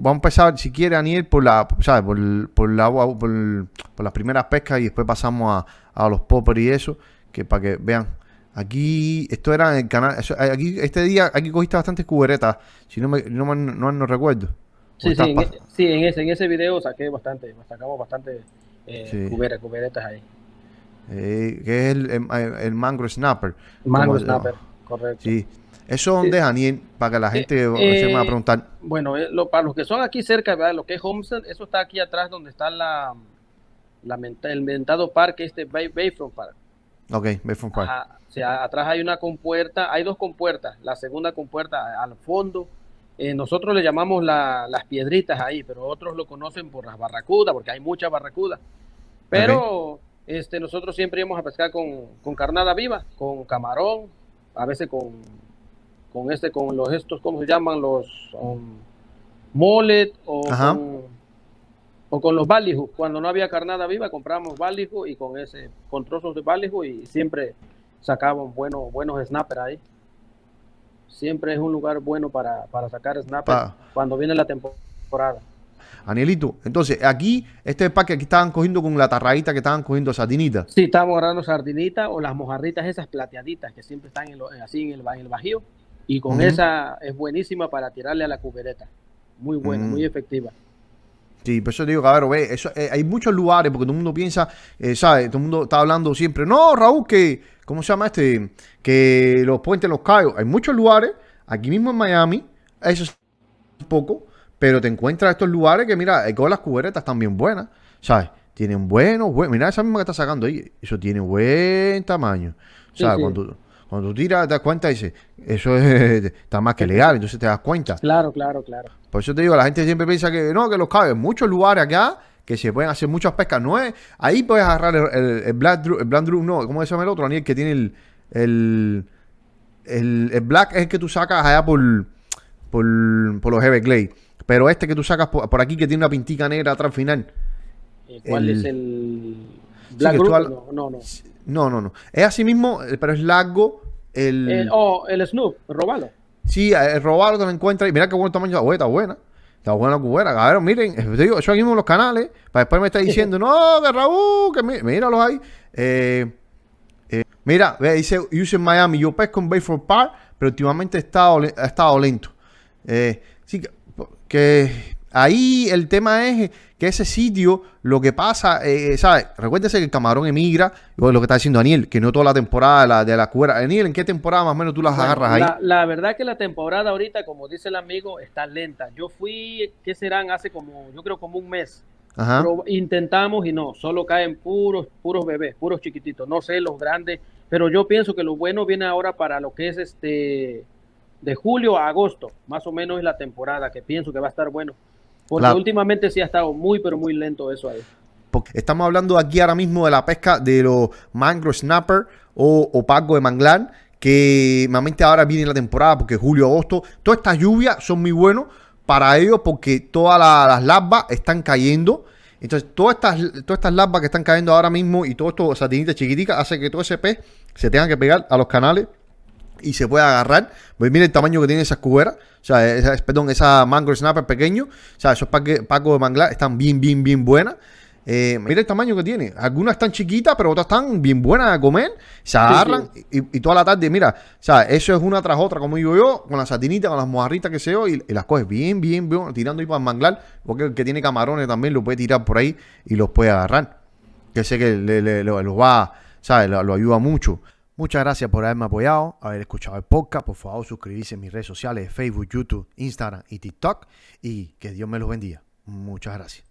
vamos a empezar, si quiere, Daniel, por la, ¿sabes? Por, por la por, por, las primeras pescas y después pasamos a, a los poppers y eso, que para que vean. Aquí, esto era en el canal, aquí, este día, aquí cogiste bastantes cuberetas, si no me, no, no, no recuerdo. Sí, sí, en, e, sí en, ese, en ese video saqué bastante, sacamos bastante eh, cuberetas ahí. Eh, que es el, el, mango snapper. Mango snapper, correcto. Sí. ¿Eso dónde es, Daniel? Para que la gente se me va a preguntar. Bueno, eh, lo, para los que son aquí cerca, ¿verdad? lo que es Homestead, eso está aquí atrás donde está la, la el mentado parque, este Bayfront Park. Ok, Bayfront Park. o sea, atrás hay una compuerta, hay dos compuertas. La segunda compuerta al fondo, eh, nosotros le llamamos las piedritas ahí, pero otros lo conocen por las barracudas, porque hay muchas barracudas. Pero este, nosotros siempre íbamos a pescar con, con carnada viva, con camarón, a veces con con este, con los estos, ¿cómo se llaman? Los um, molet o con, o con los balijos. Cuando no había carnada viva, compramos balijo y con ese, con trozos de balijo y siempre sacaban buenos, buenos snappers ahí. Siempre es un lugar bueno para, para sacar snappers cuando viene la temporada. Anielito, entonces aquí, este parque aquí estaban cogiendo con la tarraíta que estaban cogiendo sardinitas. Sí, estábamos agarrando sardinitas o las mojarritas esas plateaditas que siempre están en así en el, en el bajío. Y con esa es buenísima para tirarle a la cubereta. Muy buena, muy mm. efectiva. Sí, por eso digo, cabrón, ve, eso, eh, hay muchos lugares, porque todo el mundo piensa, eh, ¿sabes? Todo el mundo está hablando siempre, no, Raúl, que, ¿cómo se llama este? Que los puentes los cayos. Hay muchos lugares, aquí mismo en Miami, eso es un poco, pero te encuentras estos lugares que, mira, con eh, las cuberetas están bien buenas, ¿sabes? Tienen buenos, buenos, mira esa misma que está sacando ahí, eso tiene buen tamaño, ¿sabes? Cuando, cuando tú tiras, te das cuenta y dices, eso está más que legal, entonces te das cuenta. Claro, claro, claro. Por eso te digo, la gente siempre piensa que no, que los cabe. En muchos lugares acá que se pueden hacer muchas pescas. No es, ahí puedes agarrar el, el, Black Drew, el Black Drew, no, ¿cómo se llama el otro? Daniel, que tiene el, el, el, Black es el que tú sacas allá por, por, por los Everglades. Pero este que tú sacas por, aquí que tiene una pintica negra atrás final. ¿Cuál es el Black Drew? No, no, no. No, no, no. Es así mismo, eh, pero es largo. El... oh, el Snoop, robalo. Sí, el robalo te lo encuentras y mira qué buen tamaño. Está buena. Está buena la cubera. Cabrón, miren, te digo, eso aquí mismo en los canales. Para después me está diciendo, no, que Raúl, que míralos ahí. Eh, eh, mira, dice, use en Miami. Yo pesco en Bayfront Park, pero últimamente ha estado, ha estado lento. Eh, sí, que, que ahí el tema es que ese sitio, lo que pasa, eh, ¿sabes? Recuérdese que el camarón emigra, lo que está diciendo Daniel, que no toda la temporada de la, de la cuera. Daniel, ¿en qué temporada más o menos tú las agarras ahí? La, verdad que la temporada ahorita, como dice el amigo, está lenta. Yo fui, ¿qué serán? Hace como, yo creo como un mes. Pero intentamos y no, solo caen puros, puros bebés, puros chiquititos. No sé, los grandes, pero yo pienso que lo bueno viene ahora para lo que es este de julio a agosto, más o menos es la temporada que pienso que va a estar bueno. Porque últimamente sí ha estado muy, pero muy lento eso ahí. Porque estamos hablando aquí ahora mismo de la pesca de los mangrove snapper o, o de manglar, que normalmente ahora viene la temporada porque julio, agosto, todas estas lluvias son muy buenos para ellos porque todas las larvas están cayendo. Entonces, todas estas, todas estas larvas que están cayendo ahora mismo y todos estos satinitas chiquiticas hace que todo ese pez se tenga que pegar a los canales y se puede agarrar. Pues mira el tamaño que tiene esas cuberas. O sea, esa, perdón, esa mangrove snapper pequeño. O sea, esos pacos de manglar están bien, bien, bien buenas. Eh, mira el tamaño que tiene. Algunas están chiquitas, pero otras están bien buenas a comer. Se agarran Y, toda la tarde, mira, o sea, eso es una tras otra, como digo yo, con las satinitas, con las mojarritas que se y, y las coges bien, bien, bien, tirando ahí para el manglar. Porque el que tiene camarones también lo puede tirar por ahí y los puede agarrar. Que sé que le, los va, ¿sabes? lo ayuda mucho. Muchas gracias por haberme apoyado, haber escuchado el podcast. Por favor, suscribirse en mis redes sociales, Facebook, YouTube, Instagram y TikTok. Y que Dios me los bendiga. Muchas gracias.